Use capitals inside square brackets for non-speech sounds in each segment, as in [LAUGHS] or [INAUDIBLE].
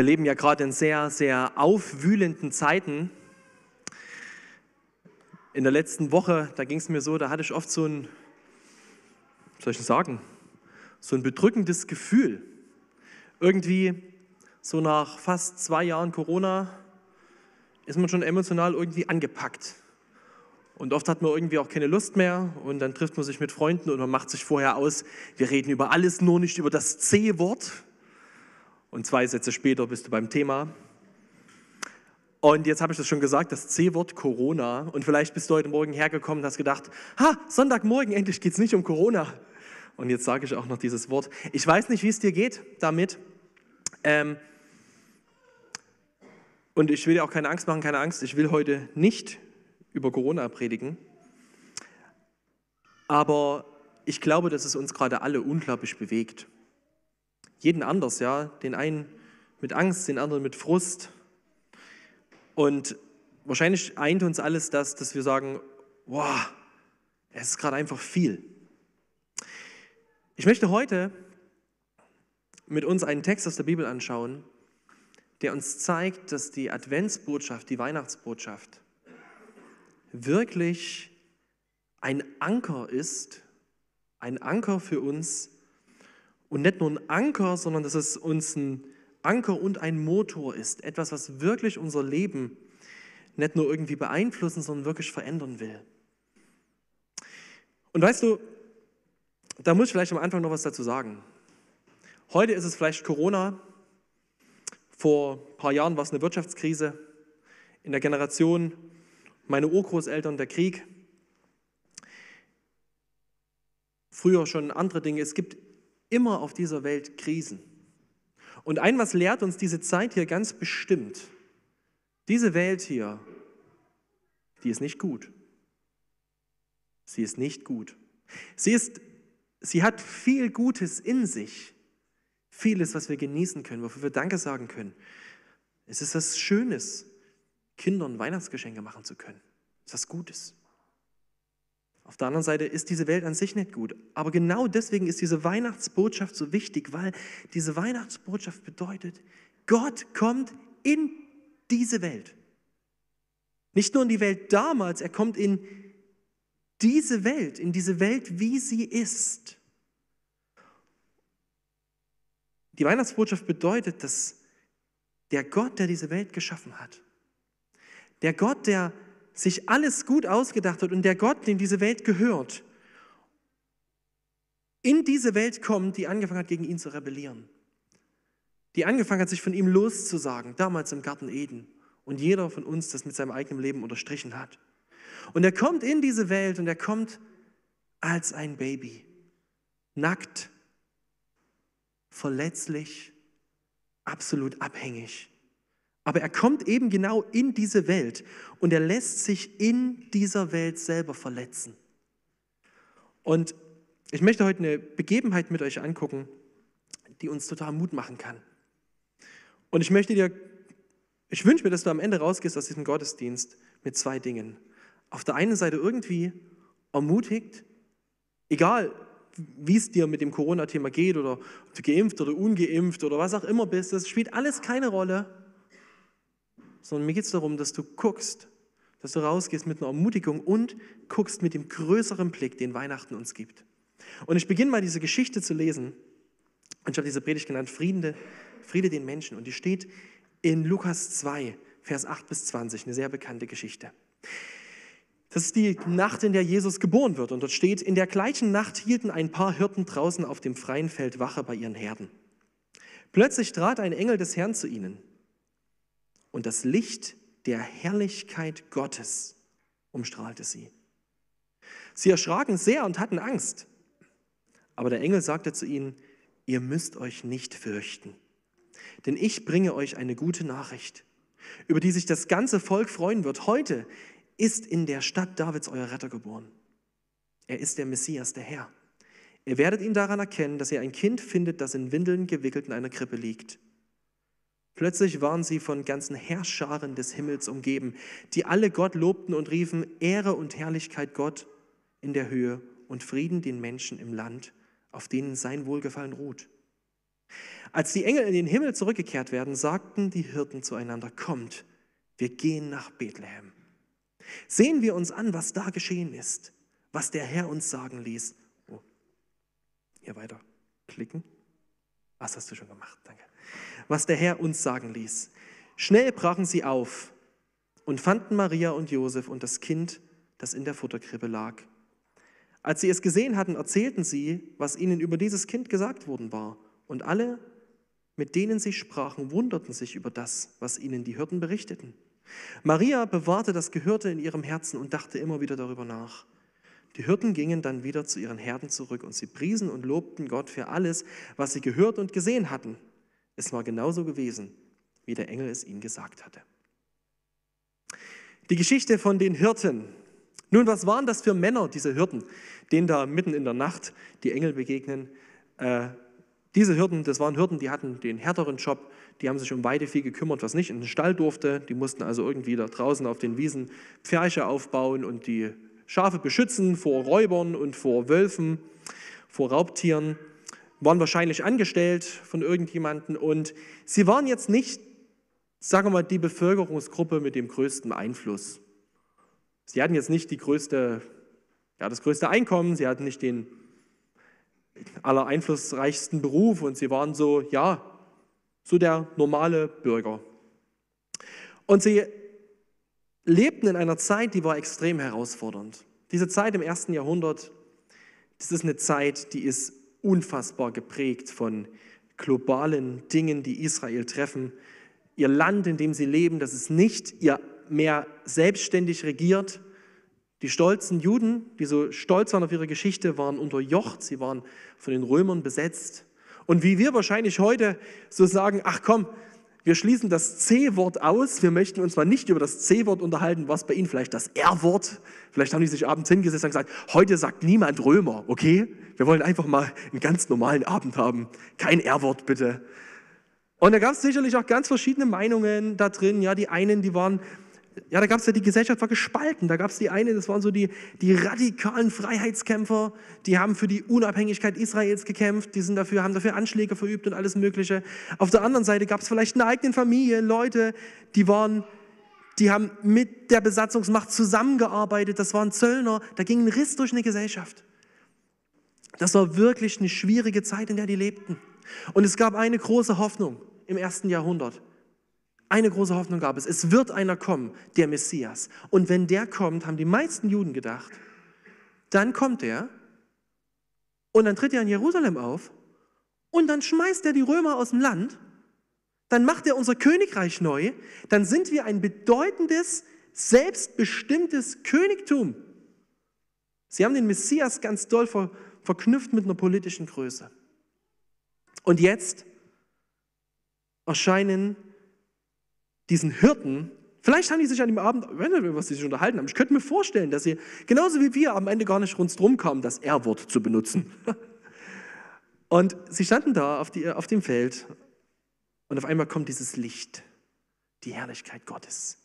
Wir leben ja gerade in sehr, sehr aufwühlenden Zeiten. In der letzten Woche, da ging es mir so, da hatte ich oft so ein, soll ich sagen, so ein bedrückendes Gefühl. Irgendwie so nach fast zwei Jahren Corona ist man schon emotional irgendwie angepackt. Und oft hat man irgendwie auch keine Lust mehr und dann trifft man sich mit Freunden und man macht sich vorher aus, wir reden über alles, nur nicht über das C-Wort. Und zwei Sätze später bist du beim Thema. Und jetzt habe ich das schon gesagt, das C-Wort Corona. Und vielleicht bist du heute Morgen hergekommen und hast gedacht, ha, Sonntagmorgen, endlich geht es nicht um Corona. Und jetzt sage ich auch noch dieses Wort. Ich weiß nicht, wie es dir geht damit. Ähm, und ich will dir auch keine Angst machen, keine Angst. Ich will heute nicht über Corona predigen. Aber ich glaube, dass es uns gerade alle unglaublich bewegt. Jeden anders, ja. Den einen mit Angst, den anderen mit Frust. Und wahrscheinlich eint uns alles das, dass wir sagen, wow, es ist gerade einfach viel. Ich möchte heute mit uns einen Text aus der Bibel anschauen, der uns zeigt, dass die Adventsbotschaft, die Weihnachtsbotschaft, wirklich ein Anker ist, ein Anker für uns und nicht nur ein Anker, sondern dass es uns ein Anker und ein Motor ist, etwas, was wirklich unser Leben nicht nur irgendwie beeinflussen, sondern wirklich verändern will. Und weißt du, da muss ich vielleicht am Anfang noch was dazu sagen. Heute ist es vielleicht Corona, vor ein paar Jahren war es eine Wirtschaftskrise, in der Generation meine Urgroßeltern der Krieg, früher schon andere Dinge. Es gibt immer auf dieser Welt Krisen. Und ein was lehrt uns diese Zeit hier ganz bestimmt. Diese Welt hier, die ist nicht gut. Sie ist nicht gut. Sie, ist, sie hat viel Gutes in sich. Vieles, was wir genießen können, wofür wir Danke sagen können. Es ist was Schönes, Kindern Weihnachtsgeschenke machen zu können. Das ist was Gutes. Auf der anderen Seite ist diese Welt an sich nicht gut. Aber genau deswegen ist diese Weihnachtsbotschaft so wichtig, weil diese Weihnachtsbotschaft bedeutet, Gott kommt in diese Welt. Nicht nur in die Welt damals, er kommt in diese Welt, in diese Welt, wie sie ist. Die Weihnachtsbotschaft bedeutet, dass der Gott, der diese Welt geschaffen hat, der Gott, der sich alles gut ausgedacht hat und der Gott, dem diese Welt gehört, in diese Welt kommt, die angefangen hat, gegen ihn zu rebellieren. Die angefangen hat, sich von ihm loszusagen, damals im Garten Eden. Und jeder von uns das mit seinem eigenen Leben unterstrichen hat. Und er kommt in diese Welt und er kommt als ein Baby, nackt, verletzlich, absolut abhängig. Aber er kommt eben genau in diese Welt und er lässt sich in dieser Welt selber verletzen. Und ich möchte heute eine Begebenheit mit euch angucken, die uns total Mut machen kann. Und ich möchte dir, ich wünsche mir, dass du am Ende rausgehst aus diesem Gottesdienst mit zwei Dingen. Auf der einen Seite irgendwie ermutigt, egal wie es dir mit dem Corona-Thema geht oder ob du geimpft oder ungeimpft oder was auch immer bist, das spielt alles keine Rolle sondern mir geht es darum, dass du guckst, dass du rausgehst mit einer Ermutigung und guckst mit dem größeren Blick, den Weihnachten uns gibt. Und ich beginne mal diese Geschichte zu lesen. Und ich habe diese Predigt genannt, Friede, Friede den Menschen. Und die steht in Lukas 2, Vers 8 bis 20, eine sehr bekannte Geschichte. Das ist die Nacht, in der Jesus geboren wird. Und dort steht, in der gleichen Nacht hielten ein paar Hirten draußen auf dem freien Feld Wache bei ihren Herden. Plötzlich trat ein Engel des Herrn zu ihnen und das Licht der Herrlichkeit Gottes umstrahlte sie. Sie erschraken sehr und hatten Angst. Aber der Engel sagte zu ihnen, ihr müsst euch nicht fürchten, denn ich bringe euch eine gute Nachricht, über die sich das ganze Volk freuen wird. Heute ist in der Stadt Davids euer Retter geboren. Er ist der Messias, der Herr. Ihr werdet ihn daran erkennen, dass ihr ein Kind findet, das in Windeln gewickelt in einer Krippe liegt. Plötzlich waren sie von ganzen Herrscharen des Himmels umgeben, die alle Gott lobten und riefen, Ehre und Herrlichkeit Gott in der Höhe und Frieden den Menschen im Land, auf denen sein Wohlgefallen ruht. Als die Engel in den Himmel zurückgekehrt werden, sagten die Hirten zueinander, kommt, wir gehen nach Bethlehem. Sehen wir uns an, was da geschehen ist, was der Herr uns sagen ließ. Oh. Hier weiter klicken. Was hast du schon gemacht? Danke. Was der Herr uns sagen ließ. Schnell brachen sie auf und fanden Maria und Josef und das Kind, das in der Futterkrippe lag. Als sie es gesehen hatten, erzählten sie, was ihnen über dieses Kind gesagt worden war. Und alle, mit denen sie sprachen, wunderten sich über das, was ihnen die Hirten berichteten. Maria bewahrte das Gehörte in ihrem Herzen und dachte immer wieder darüber nach. Die Hirten gingen dann wieder zu ihren Herden zurück und sie priesen und lobten Gott für alles, was sie gehört und gesehen hatten. Es war genauso gewesen, wie der Engel es ihnen gesagt hatte. Die Geschichte von den Hirten. Nun, was waren das für Männer, diese Hirten, denen da mitten in der Nacht die Engel begegnen? Äh, diese Hirten, das waren Hirten, die hatten den härteren Job, die haben sich um Weidevieh gekümmert, was nicht in den Stall durfte. Die mussten also irgendwie da draußen auf den Wiesen Pferche aufbauen und die Schafe beschützen vor Räubern und vor Wölfen, vor Raubtieren. Waren wahrscheinlich angestellt von irgendjemandem und sie waren jetzt nicht, sagen wir mal, die Bevölkerungsgruppe mit dem größten Einfluss. Sie hatten jetzt nicht die größte, ja, das größte Einkommen, sie hatten nicht den aller einflussreichsten Beruf und sie waren so, ja, so der normale Bürger. Und sie lebten in einer Zeit, die war extrem herausfordernd. Diese Zeit im ersten Jahrhundert, das ist eine Zeit, die ist unfassbar geprägt von globalen Dingen, die Israel treffen. Ihr Land, in dem sie leben, das ist nicht ihr mehr selbstständig regiert. Die stolzen Juden, die so stolz waren auf ihre Geschichte, waren unterjocht, sie waren von den Römern besetzt. Und wie wir wahrscheinlich heute so sagen, ach komm, wir schließen das C-Wort aus. Wir möchten uns mal nicht über das C-Wort unterhalten, was bei Ihnen vielleicht das R-Wort. Vielleicht haben die sich abends hingesetzt und gesagt, heute sagt niemand Römer, okay? Wir wollen einfach mal einen ganz normalen Abend haben. Kein R-Wort bitte. Und da gab es sicherlich auch ganz verschiedene Meinungen da drin. Ja, die einen, die waren ja, da gab es ja die Gesellschaft war gespalten. Da gab es die eine, das waren so die, die radikalen Freiheitskämpfer, die haben für die Unabhängigkeit Israels gekämpft, die sind dafür, haben dafür Anschläge verübt und alles Mögliche. Auf der anderen Seite gab es vielleicht eine eigene Familie, Leute, die waren, die haben mit der Besatzungsmacht zusammengearbeitet, das waren Zöllner, da ging ein Riss durch eine Gesellschaft. Das war wirklich eine schwierige Zeit, in der die lebten. Und es gab eine große Hoffnung im ersten Jahrhundert. Eine große Hoffnung gab es. Es wird einer kommen, der Messias. Und wenn der kommt, haben die meisten Juden gedacht, dann kommt er und dann tritt er in Jerusalem auf und dann schmeißt er die Römer aus dem Land, dann macht er unser Königreich neu, dann sind wir ein bedeutendes, selbstbestimmtes Königtum. Sie haben den Messias ganz doll ver verknüpft mit einer politischen Größe. Und jetzt erscheinen diesen Hirten, vielleicht haben die sich an dem Abend, was sie sich unterhalten haben, ich könnte mir vorstellen, dass sie genauso wie wir am Ende gar nicht rundherum kamen, das R-Wort zu benutzen. [LAUGHS] Und sie standen da auf, die, auf dem Feld und auf einmal kommt dieses Licht, die Herrlichkeit Gottes.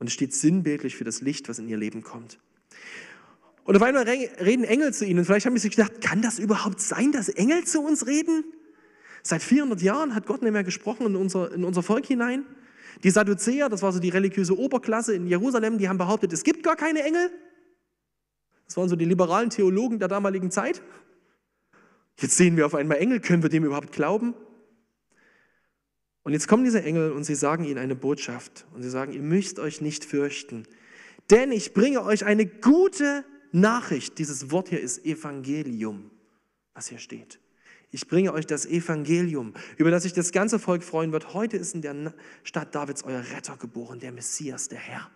Und es steht sinnbildlich für das Licht, was in ihr Leben kommt. Und auf einmal reden Engel zu ihnen. Und vielleicht haben sie sich gedacht, kann das überhaupt sein, dass Engel zu uns reden? Seit 400 Jahren hat Gott nicht mehr gesprochen in unser, in unser Volk hinein. Die Sadduzäer, das war so die religiöse Oberklasse in Jerusalem, die haben behauptet, es gibt gar keine Engel. Das waren so die liberalen Theologen der damaligen Zeit. Jetzt sehen wir auf einmal Engel, können wir dem überhaupt glauben? Und jetzt kommen diese Engel und sie sagen ihnen eine Botschaft. Und sie sagen, ihr müsst euch nicht fürchten, denn ich bringe euch eine gute Nachricht. Dieses Wort hier ist Evangelium, was hier steht. Ich bringe euch das Evangelium, über das sich das ganze Volk freuen wird. Heute ist in der Stadt Davids euer Retter geboren, der Messias, der Herr.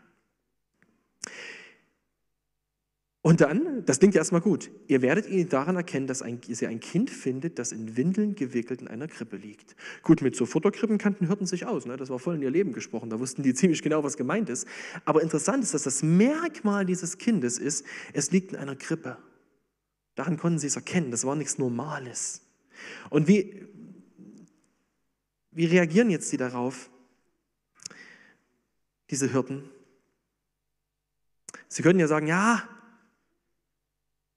Und dann, das klingt ja erstmal gut, ihr werdet ihn daran erkennen, dass ein, ihr ein Kind findet, das in Windeln gewickelt in einer Krippe liegt. Gut, mit so Futterkrippen kannten Hirten sich aus, ne? das war voll in ihr Leben gesprochen, da wussten die [LAUGHS] ziemlich genau, was gemeint ist. Aber interessant ist, dass das Merkmal dieses Kindes ist, es liegt in einer Krippe. Daran konnten sie es erkennen, das war nichts Normales. Und wie, wie reagieren jetzt sie darauf, diese Hirten? Sie können ja sagen, ja,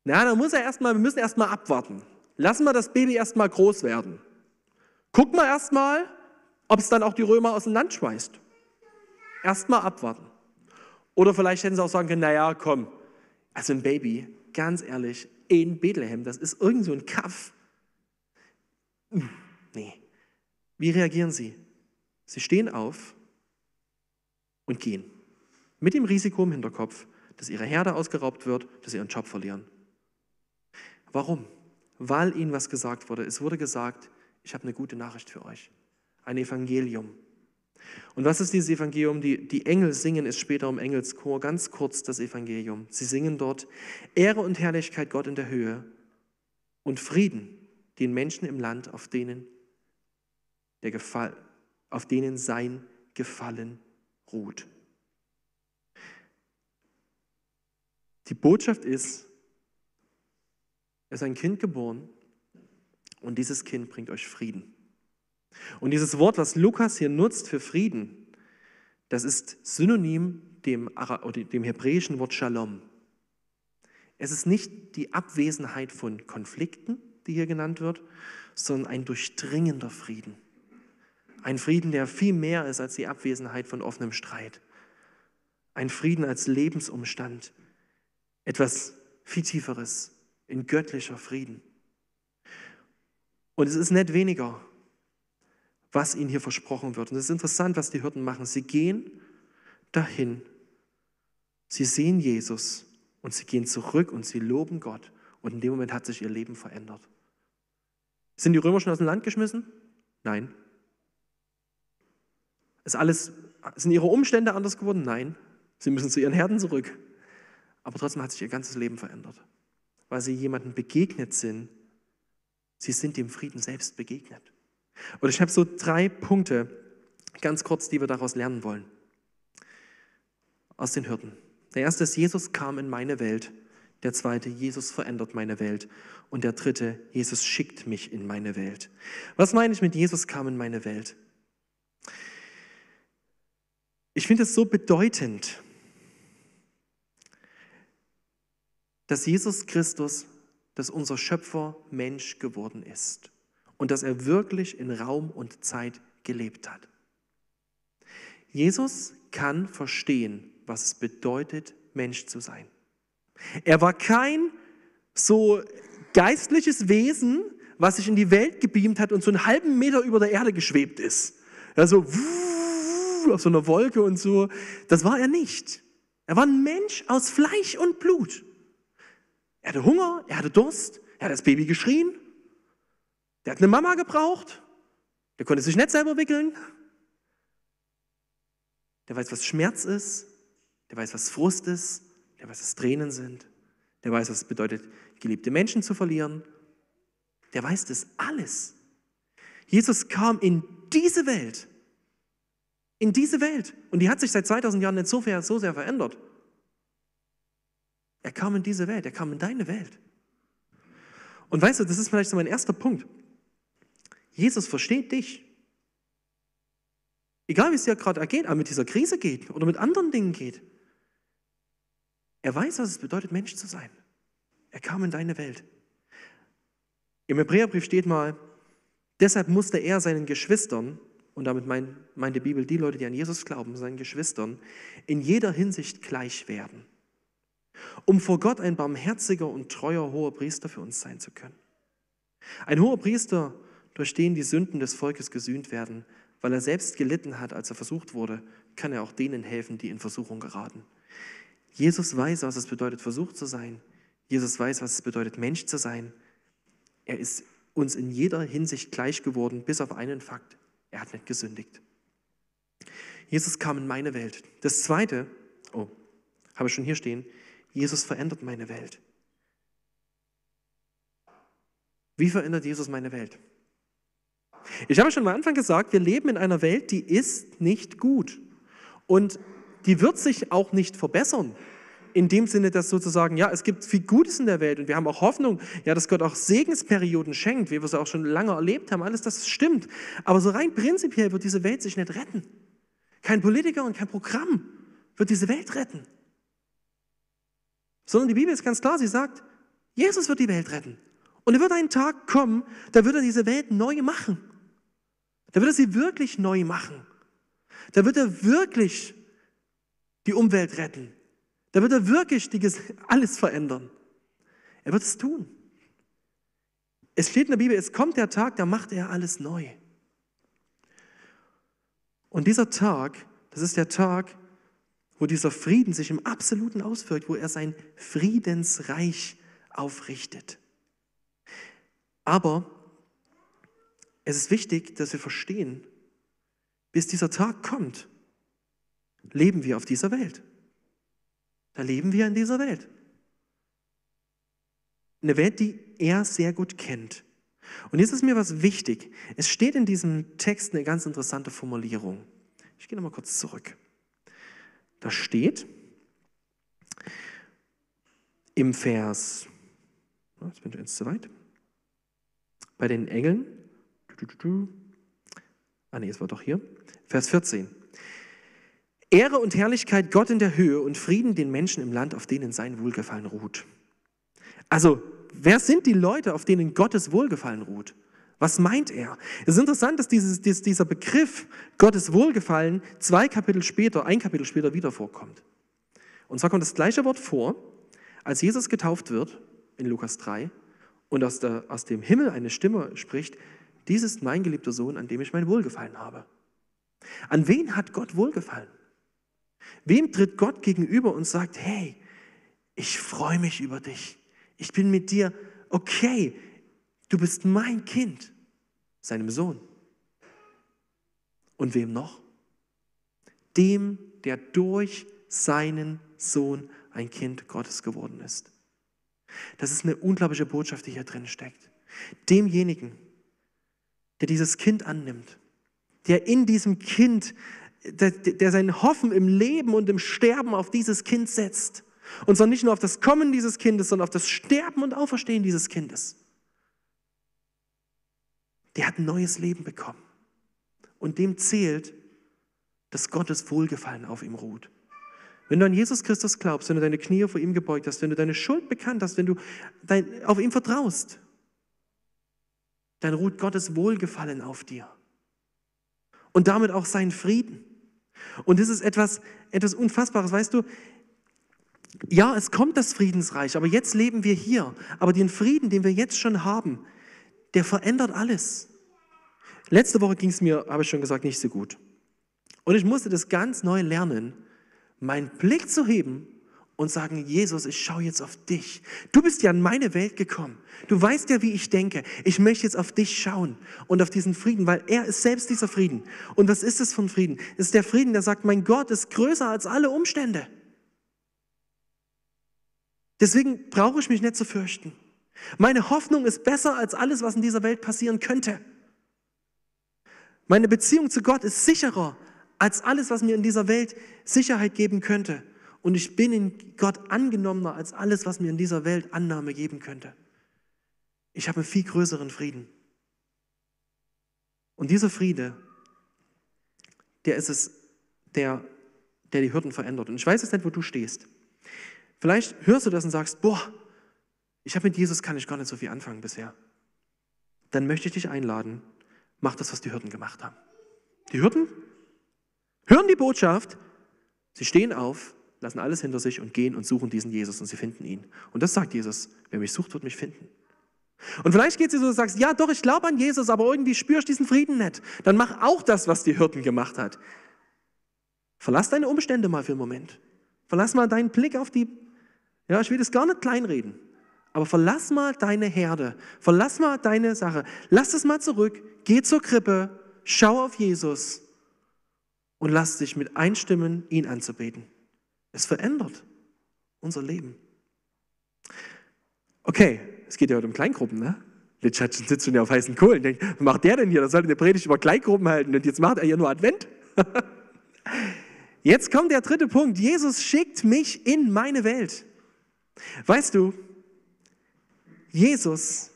na, dann muss er erstmal, wir müssen erstmal abwarten. Lassen wir das Baby erstmal groß werden. Guck mal erstmal, ob es dann auch die Römer aus dem Land schmeißt. Erstmal abwarten. Oder vielleicht hätten sie auch sagen können, naja, komm, also ein Baby, ganz ehrlich, in Bethlehem, das ist irgend so ein Kaff. Nee. Wie reagieren sie? Sie stehen auf und gehen. Mit dem Risiko im Hinterkopf, dass ihre Herde ausgeraubt wird, dass sie ihren Job verlieren. Warum? Weil ihnen was gesagt wurde. Es wurde gesagt, ich habe eine gute Nachricht für euch. Ein Evangelium. Und was ist dieses Evangelium? Die, die Engel singen es später im Engelschor ganz kurz das Evangelium. Sie singen dort Ehre und Herrlichkeit Gott in der Höhe und Frieden den Menschen im Land, auf denen, der Gefall, auf denen sein Gefallen ruht. Die Botschaft ist, es ist ein Kind geboren und dieses Kind bringt euch Frieden. Und dieses Wort, was Lukas hier nutzt für Frieden, das ist synonym dem, dem hebräischen Wort Shalom. Es ist nicht die Abwesenheit von Konflikten, die hier genannt wird, sondern ein durchdringender Frieden. Ein Frieden, der viel mehr ist als die Abwesenheit von offenem Streit. Ein Frieden als Lebensumstand. Etwas viel Tieferes, in göttlicher Frieden. Und es ist nicht weniger, was ihnen hier versprochen wird. Und es ist interessant, was die Hirten machen. Sie gehen dahin, sie sehen Jesus und sie gehen zurück und sie loben Gott. Und in dem Moment hat sich ihr Leben verändert. Sind die Römer schon aus dem Land geschmissen? Nein. Ist alles, sind ihre Umstände anders geworden? Nein. Sie müssen zu ihren Herden zurück. Aber trotzdem hat sich ihr ganzes Leben verändert, weil sie jemandem begegnet sind. Sie sind dem Frieden selbst begegnet. Und ich habe so drei Punkte, ganz kurz, die wir daraus lernen wollen. Aus den Hürden. Der erste ist, Jesus kam in meine Welt. Der zweite, Jesus verändert meine Welt. Und der dritte, Jesus schickt mich in meine Welt. Was meine ich mit Jesus kam in meine Welt? Ich finde es so bedeutend, dass Jesus Christus, dass unser Schöpfer Mensch geworden ist und dass er wirklich in Raum und Zeit gelebt hat. Jesus kann verstehen, was es bedeutet, Mensch zu sein. Er war kein so geistliches Wesen, was sich in die Welt gebeamt hat und so einen halben Meter über der Erde geschwebt ist. Also auf so einer Wolke und so. Das war er nicht. Er war ein Mensch aus Fleisch und Blut. Er hatte Hunger, er hatte Durst, er hat das Baby geschrien, der hat eine Mama gebraucht. Der konnte sich nicht selber wickeln. Der weiß, was Schmerz ist. Der weiß, was Frust ist. Der weiß, was Tränen sind. Der weiß, was es bedeutet, geliebte Menschen zu verlieren. Der weiß das alles. Jesus kam in diese Welt. In diese Welt. Und die hat sich seit 2000 Jahren nicht so sehr, so sehr verändert. Er kam in diese Welt. Er kam in deine Welt. Und weißt du, das ist vielleicht so mein erster Punkt. Jesus versteht dich. Egal wie es dir gerade ergeht, aber mit dieser Krise geht oder mit anderen Dingen geht. Er weiß, was es bedeutet, Mensch zu sein. Er kam in deine Welt. Im Hebräerbrief steht mal, deshalb musste er seinen Geschwistern, und damit meint die Bibel die Leute, die an Jesus glauben, seinen Geschwistern, in jeder Hinsicht gleich werden, um vor Gott ein barmherziger und treuer hoher Priester für uns sein zu können. Ein hoher Priester durch den die Sünden des Volkes gesühnt werden. Weil er selbst gelitten hat, als er versucht wurde, kann er auch denen helfen, die in Versuchung geraten. Jesus weiß, was es bedeutet, versucht zu sein. Jesus weiß, was es bedeutet, Mensch zu sein. Er ist uns in jeder Hinsicht gleich geworden, bis auf einen Fakt. Er hat nicht gesündigt. Jesus kam in meine Welt. Das zweite, oh, habe ich schon hier stehen, Jesus verändert meine Welt. Wie verändert Jesus meine Welt? Ich habe schon am Anfang gesagt, wir leben in einer Welt, die ist nicht gut. Und die wird sich auch nicht verbessern. In dem Sinne, dass sozusagen, ja, es gibt viel Gutes in der Welt und wir haben auch Hoffnung, ja, dass Gott auch Segensperioden schenkt, wie wir es auch schon lange erlebt haben. Alles das stimmt. Aber so rein prinzipiell wird diese Welt sich nicht retten. Kein Politiker und kein Programm wird diese Welt retten. Sondern die Bibel ist ganz klar, sie sagt, Jesus wird die Welt retten. Und er wird einen Tag kommen, da wird er diese Welt neu machen. Da wird er sie wirklich neu machen. Da wird er wirklich die Umwelt retten. Da wird er wirklich die, [LAUGHS] alles verändern. Er wird es tun. Es steht in der Bibel, es kommt der Tag, da macht er alles neu. Und dieser Tag, das ist der Tag, wo dieser Frieden sich im Absoluten auswirkt, wo er sein Friedensreich aufrichtet. Aber es ist wichtig, dass wir verstehen, bis dieser Tag kommt, leben wir auf dieser Welt. Da leben wir in dieser Welt. Eine Welt, die er sehr gut kennt. Und jetzt ist mir was wichtig. Es steht in diesem Text eine ganz interessante Formulierung. Ich gehe nochmal kurz zurück. Da steht im Vers, jetzt bin ich jetzt zu weit, bei den Engeln, ah nee, es war doch hier, Vers 14. Ehre und Herrlichkeit Gott in der Höhe und Frieden den Menschen im Land, auf denen sein Wohlgefallen ruht. Also, wer sind die Leute, auf denen Gottes Wohlgefallen ruht? Was meint er? Es ist interessant, dass dieses, dieser Begriff Gottes Wohlgefallen zwei Kapitel später, ein Kapitel später wieder vorkommt. Und zwar kommt das gleiche Wort vor, als Jesus getauft wird in Lukas 3 und aus, der, aus dem Himmel eine Stimme spricht, dies ist mein geliebter Sohn, an dem ich mein Wohlgefallen habe. An wen hat Gott Wohlgefallen? Wem tritt Gott gegenüber und sagt, hey, ich freue mich über dich. Ich bin mit dir okay. Du bist mein Kind, seinem Sohn. Und wem noch? Dem, der durch seinen Sohn ein Kind Gottes geworden ist. Das ist eine unglaubliche Botschaft, die hier drin steckt. Demjenigen, der dieses Kind annimmt, der in diesem Kind, der, der sein Hoffen im Leben und im Sterben auf dieses Kind setzt. Und zwar nicht nur auf das Kommen dieses Kindes, sondern auf das Sterben und Auferstehen dieses Kindes der hat ein neues Leben bekommen. Und dem zählt, dass Gottes Wohlgefallen auf ihm ruht. Wenn du an Jesus Christus glaubst, wenn du deine Knie vor ihm gebeugt hast, wenn du deine Schuld bekannt hast, wenn du dein, auf ihm vertraust, dann ruht Gottes Wohlgefallen auf dir. Und damit auch sein Frieden. Und das ist etwas, etwas Unfassbares. Weißt du, ja, es kommt das Friedensreich, aber jetzt leben wir hier. Aber den Frieden, den wir jetzt schon haben, der verändert alles. Letzte Woche ging es mir, habe ich schon gesagt, nicht so gut. Und ich musste das ganz neu lernen, meinen Blick zu heben und sagen, Jesus, ich schaue jetzt auf dich. Du bist ja in meine Welt gekommen. Du weißt ja, wie ich denke. Ich möchte jetzt auf dich schauen und auf diesen Frieden, weil er ist selbst dieser Frieden. Und was ist es von Frieden? Es ist der Frieden, der sagt, mein Gott ist größer als alle Umstände. Deswegen brauche ich mich nicht zu fürchten. Meine Hoffnung ist besser als alles, was in dieser Welt passieren könnte. Meine Beziehung zu Gott ist sicherer als alles, was mir in dieser Welt Sicherheit geben könnte. Und ich bin in Gott angenommener als alles, was mir in dieser Welt Annahme geben könnte. Ich habe einen viel größeren Frieden. Und dieser Friede, der ist es, der, der die Hürden verändert. Und ich weiß jetzt nicht, wo du stehst. Vielleicht hörst du das und sagst, boah, ich habe mit Jesus kann ich gar nicht so viel anfangen bisher. Dann möchte ich dich einladen, mach das, was die Hürden gemacht haben. Die Hürden hören die Botschaft, sie stehen auf, lassen alles hinter sich und gehen und suchen diesen Jesus und sie finden ihn. Und das sagt Jesus, wer mich sucht, wird mich finden. Und vielleicht geht es dir so, du sagst, ja doch, ich glaube an Jesus, aber irgendwie spürst du diesen Frieden nicht. Dann mach auch das, was die Hürden gemacht hat. Verlass deine Umstände mal für einen Moment. Verlass mal deinen Blick auf die, ja, ich will das gar nicht kleinreden. Aber verlass mal deine Herde, verlass mal deine Sache, lass es mal zurück, geh zur Krippe, schau auf Jesus und lass dich mit einstimmen, ihn anzubeten. Es verändert unser Leben. Okay, es geht ja heute um Kleingruppen, ne? Litsch sitzt schon ja auf heißen Kohlen. Denkt, was macht der denn hier? Da sollte eine Predigt über Kleingruppen halten und jetzt macht er hier nur Advent. [LAUGHS] Jetzt kommt der dritte Punkt. Jesus schickt mich in meine Welt. Weißt du, Jesus,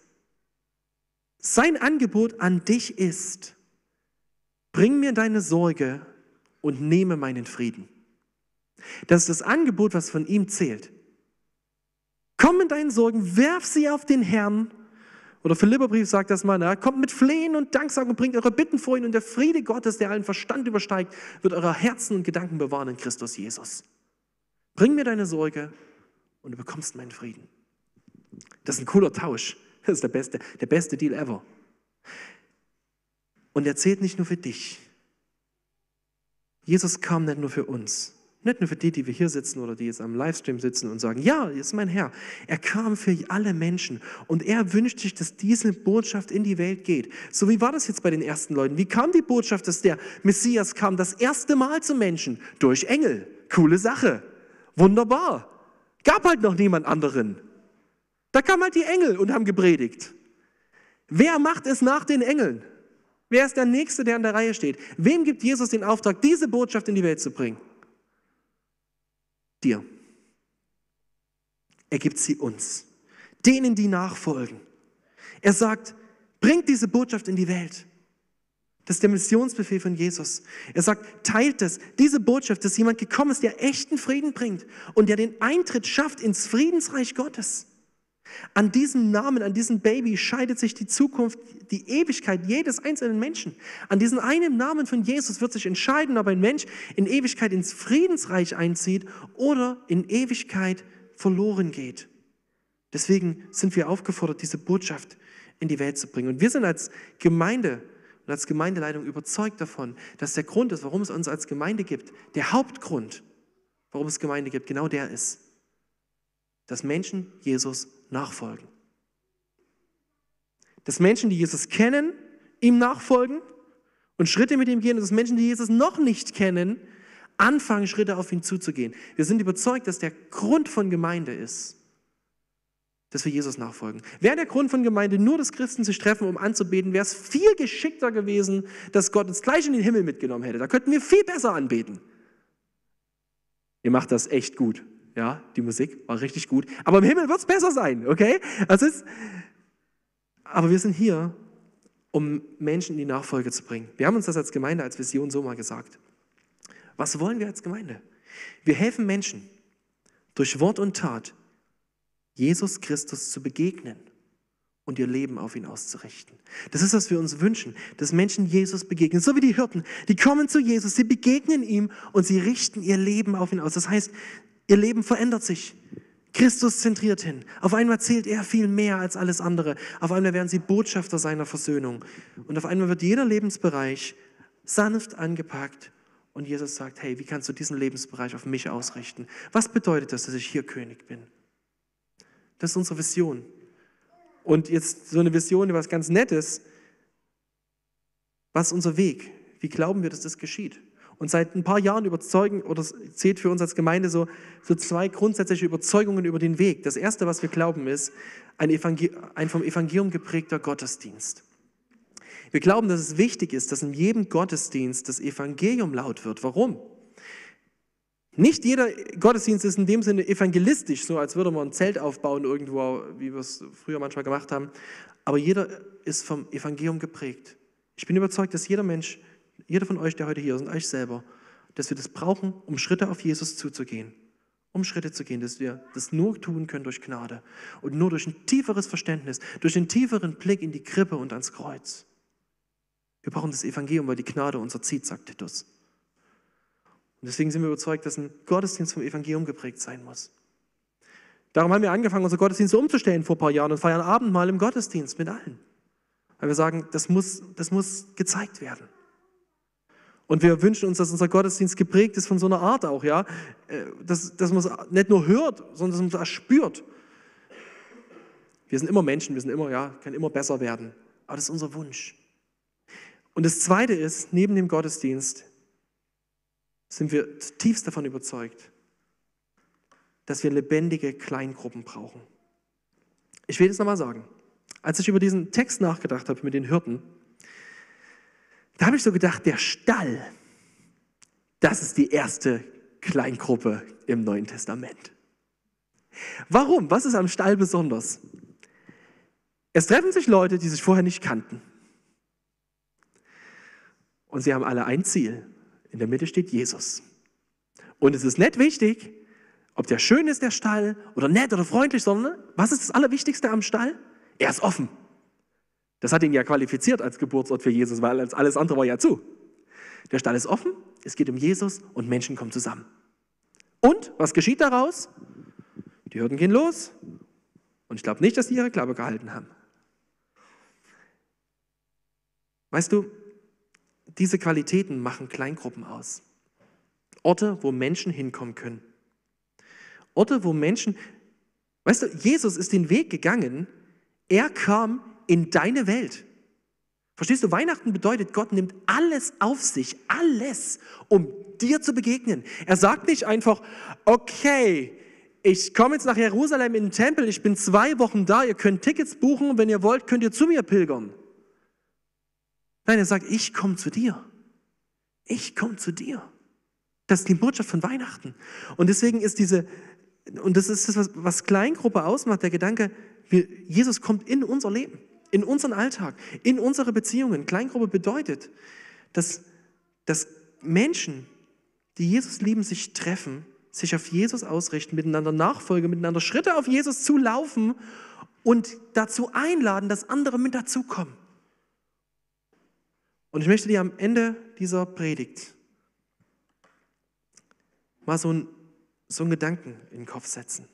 sein Angebot an dich ist, bring mir deine Sorge und nehme meinen Frieden. Das ist das Angebot, was von ihm zählt. Komm mit deinen Sorgen, werf sie auf den Herrn Oder Philipperbrief sagt das mal, na, kommt mit Flehen und Danksagen und bringt eure Bitten vor ihn und der Friede Gottes, der allen Verstand übersteigt, wird eure Herzen und Gedanken bewahren in Christus Jesus. Bring mir deine Sorge und du bekommst meinen Frieden. Das ist ein cooler Tausch. Das ist der beste, der beste Deal ever. Und er zählt nicht nur für dich. Jesus kam nicht nur für uns. Nicht nur für die, die wir hier sitzen oder die jetzt am Livestream sitzen und sagen, ja, ist mein Herr. Er kam für alle Menschen und er wünscht sich, dass diese Botschaft in die Welt geht. So wie war das jetzt bei den ersten Leuten? Wie kam die Botschaft, dass der Messias kam das erste Mal zum Menschen? Durch Engel. Coole Sache. Wunderbar. Gab halt noch niemand anderen. Da kamen halt die Engel und haben gepredigt. Wer macht es nach den Engeln? Wer ist der Nächste, der an der Reihe steht? Wem gibt Jesus den Auftrag, diese Botschaft in die Welt zu bringen? Dir. Er gibt sie uns, denen, die nachfolgen. Er sagt, bringt diese Botschaft in die Welt. Das ist der Missionsbefehl von Jesus. Er sagt, teilt es, diese Botschaft, dass jemand gekommen ist, der echten Frieden bringt und der den Eintritt schafft ins Friedensreich Gottes. An diesem Namen, an diesem Baby scheidet sich die Zukunft, die Ewigkeit jedes einzelnen Menschen. An diesem einen Namen von Jesus wird sich entscheiden, ob ein Mensch in Ewigkeit ins Friedensreich einzieht oder in Ewigkeit verloren geht. Deswegen sind wir aufgefordert, diese Botschaft in die Welt zu bringen. Und wir sind als Gemeinde und als Gemeindeleitung überzeugt davon, dass der Grund ist, warum es uns als Gemeinde gibt, der Hauptgrund, warum es Gemeinde gibt, genau der ist, dass Menschen Jesus nachfolgen. Dass Menschen, die Jesus kennen, ihm nachfolgen und Schritte mit ihm gehen und dass Menschen, die Jesus noch nicht kennen, anfangen, Schritte auf ihn zuzugehen. Wir sind überzeugt, dass der Grund von Gemeinde ist, dass wir Jesus nachfolgen. Wäre der Grund von Gemeinde nur, dass Christen sich treffen, um anzubeten, wäre es viel geschickter gewesen, dass Gott uns gleich in den Himmel mitgenommen hätte. Da könnten wir viel besser anbeten. Ihr macht das echt gut. Ja, die Musik war richtig gut. Aber im Himmel wird es besser sein, okay? Das ist, aber wir sind hier, um Menschen in die Nachfolge zu bringen. Wir haben uns das als Gemeinde, als Vision so mal gesagt. Was wollen wir als Gemeinde? Wir helfen Menschen durch Wort und Tat, Jesus Christus zu begegnen und ihr Leben auf ihn auszurichten. Das ist, was wir uns wünschen, dass Menschen Jesus begegnen, so wie die Hirten. Die kommen zu Jesus, sie begegnen ihm und sie richten ihr Leben auf ihn aus. Das heißt, Ihr Leben verändert sich. Christus zentriert hin. Auf einmal zählt er viel mehr als alles andere. Auf einmal werden sie Botschafter seiner Versöhnung. Und auf einmal wird jeder Lebensbereich sanft angepackt. Und Jesus sagt, hey, wie kannst du diesen Lebensbereich auf mich ausrichten? Was bedeutet das, dass ich hier König bin? Das ist unsere Vision. Und jetzt so eine Vision, was ganz Nettes. Was ist unser Weg? Wie glauben wir, dass das geschieht? Und seit ein paar Jahren überzeugen oder zählt für uns als Gemeinde so, so zwei grundsätzliche Überzeugungen über den Weg. Das erste, was wir glauben, ist ein, ein vom Evangelium geprägter Gottesdienst. Wir glauben, dass es wichtig ist, dass in jedem Gottesdienst das Evangelium laut wird. Warum? Nicht jeder Gottesdienst ist in dem Sinne evangelistisch, so als würde man ein Zelt aufbauen irgendwo, wie wir es früher manchmal gemacht haben. Aber jeder ist vom Evangelium geprägt. Ich bin überzeugt, dass jeder Mensch jeder von euch, der heute hier ist und euch selber, dass wir das brauchen, um Schritte auf Jesus zuzugehen. Um Schritte zu gehen, dass wir das nur tun können durch Gnade und nur durch ein tieferes Verständnis, durch einen tieferen Blick in die Krippe und ans Kreuz. Wir brauchen das Evangelium, weil die Gnade unser zieht, sagt Titus. Und deswegen sind wir überzeugt, dass ein Gottesdienst vom Evangelium geprägt sein muss. Darum haben wir angefangen, unsere Gottesdienste umzustellen vor ein paar Jahren und feiern Abendmahl im Gottesdienst mit allen. Weil wir sagen, das muss, das muss gezeigt werden. Und wir wünschen uns, dass unser Gottesdienst geprägt ist von so einer Art auch, ja. Äh, dass, dass man es nicht nur hört, sondern dass man es auch spürt. Wir sind immer Menschen, wir sind immer, ja, können immer besser werden. Aber das ist unser Wunsch. Und das Zweite ist, neben dem Gottesdienst sind wir zutiefst davon überzeugt, dass wir lebendige Kleingruppen brauchen. Ich will das nochmal sagen. Als ich über diesen Text nachgedacht habe mit den Hirten, da habe ich so gedacht, der Stall, das ist die erste Kleingruppe im Neuen Testament. Warum? Was ist am Stall besonders? Es treffen sich Leute, die sich vorher nicht kannten. Und sie haben alle ein Ziel. In der Mitte steht Jesus. Und es ist nicht wichtig, ob der schön ist, der Stall, oder nett oder freundlich, sondern was ist das Allerwichtigste am Stall? Er ist offen. Das hat ihn ja qualifiziert als Geburtsort für Jesus, weil alles andere war ja zu. Der Stall ist offen, es geht um Jesus und Menschen kommen zusammen. Und was geschieht daraus? Die Hürden gehen los und ich glaube nicht, dass sie ihre Klappe gehalten haben. Weißt du, diese Qualitäten machen Kleingruppen aus. Orte, wo Menschen hinkommen können. Orte, wo Menschen, weißt du, Jesus ist den Weg gegangen, er kam in deine Welt. Verstehst du, Weihnachten bedeutet, Gott nimmt alles auf sich, alles, um dir zu begegnen. Er sagt nicht einfach, okay, ich komme jetzt nach Jerusalem in den Tempel, ich bin zwei Wochen da, ihr könnt Tickets buchen, wenn ihr wollt, könnt ihr zu mir pilgern. Nein, er sagt, ich komme zu dir. Ich komme zu dir. Das ist die Botschaft von Weihnachten. Und deswegen ist diese, und das ist das, was, was Kleingruppe ausmacht, der Gedanke, Jesus kommt in unser Leben in unseren Alltag, in unsere Beziehungen. Kleingruppe bedeutet, dass, dass Menschen, die Jesus lieben, sich treffen, sich auf Jesus ausrichten, miteinander nachfolgen, miteinander Schritte auf Jesus zulaufen und dazu einladen, dass andere mit dazukommen. Und ich möchte dir am Ende dieser Predigt mal so, ein, so einen Gedanken in den Kopf setzen.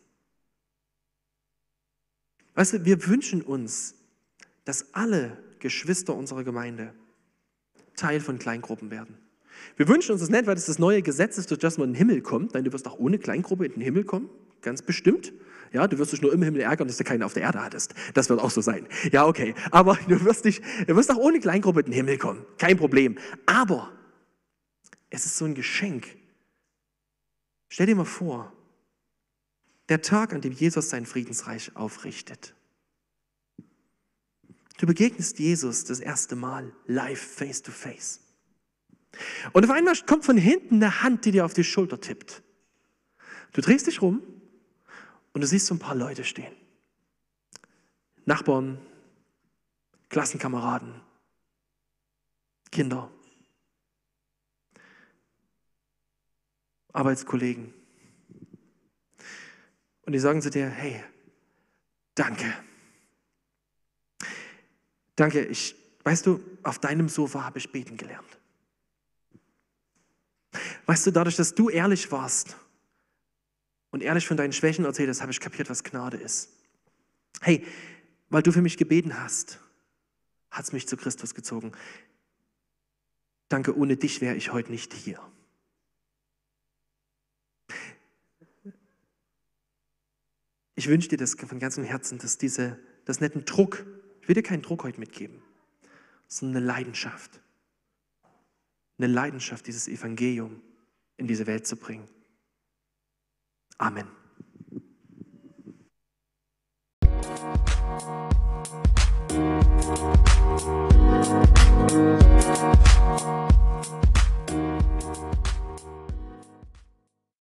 Weißt du, wir wünschen uns, dass alle Geschwister unserer Gemeinde Teil von Kleingruppen werden. Wir wünschen uns das nicht, weil das das neue Gesetz ist, durch das man in den Himmel kommt. Nein, du wirst auch ohne Kleingruppe in den Himmel kommen, ganz bestimmt. Ja, du wirst dich nur im Himmel ärgern, dass du keine auf der Erde hattest. Das wird auch so sein. Ja, okay. Aber [LAUGHS] du wirst, dich, du wirst auch ohne Kleingruppe in den Himmel kommen. Kein Problem. Aber es ist so ein Geschenk. Stell dir mal vor, der Tag, an dem Jesus sein Friedensreich aufrichtet. Du begegnest Jesus das erste Mal live, face to face. Und auf einmal kommt von hinten eine Hand, die dir auf die Schulter tippt. Du drehst dich rum und du siehst so ein paar Leute stehen. Nachbarn, Klassenkameraden, Kinder, Arbeitskollegen. Und die sagen zu dir, hey, danke. Danke, ich, weißt du, auf deinem Sofa habe ich beten gelernt. Weißt du, dadurch, dass du ehrlich warst und ehrlich von deinen Schwächen erzählt hast, habe ich kapiert, was Gnade ist. Hey, weil du für mich gebeten hast, hat es mich zu Christus gezogen. Danke, ohne dich wäre ich heute nicht hier. Ich wünsche dir das von ganzem Herzen, dass diese, das netten Druck ich will dir keinen Druck heute mitgeben, sondern eine Leidenschaft. Eine Leidenschaft, dieses Evangelium in diese Welt zu bringen. Amen. Thank you.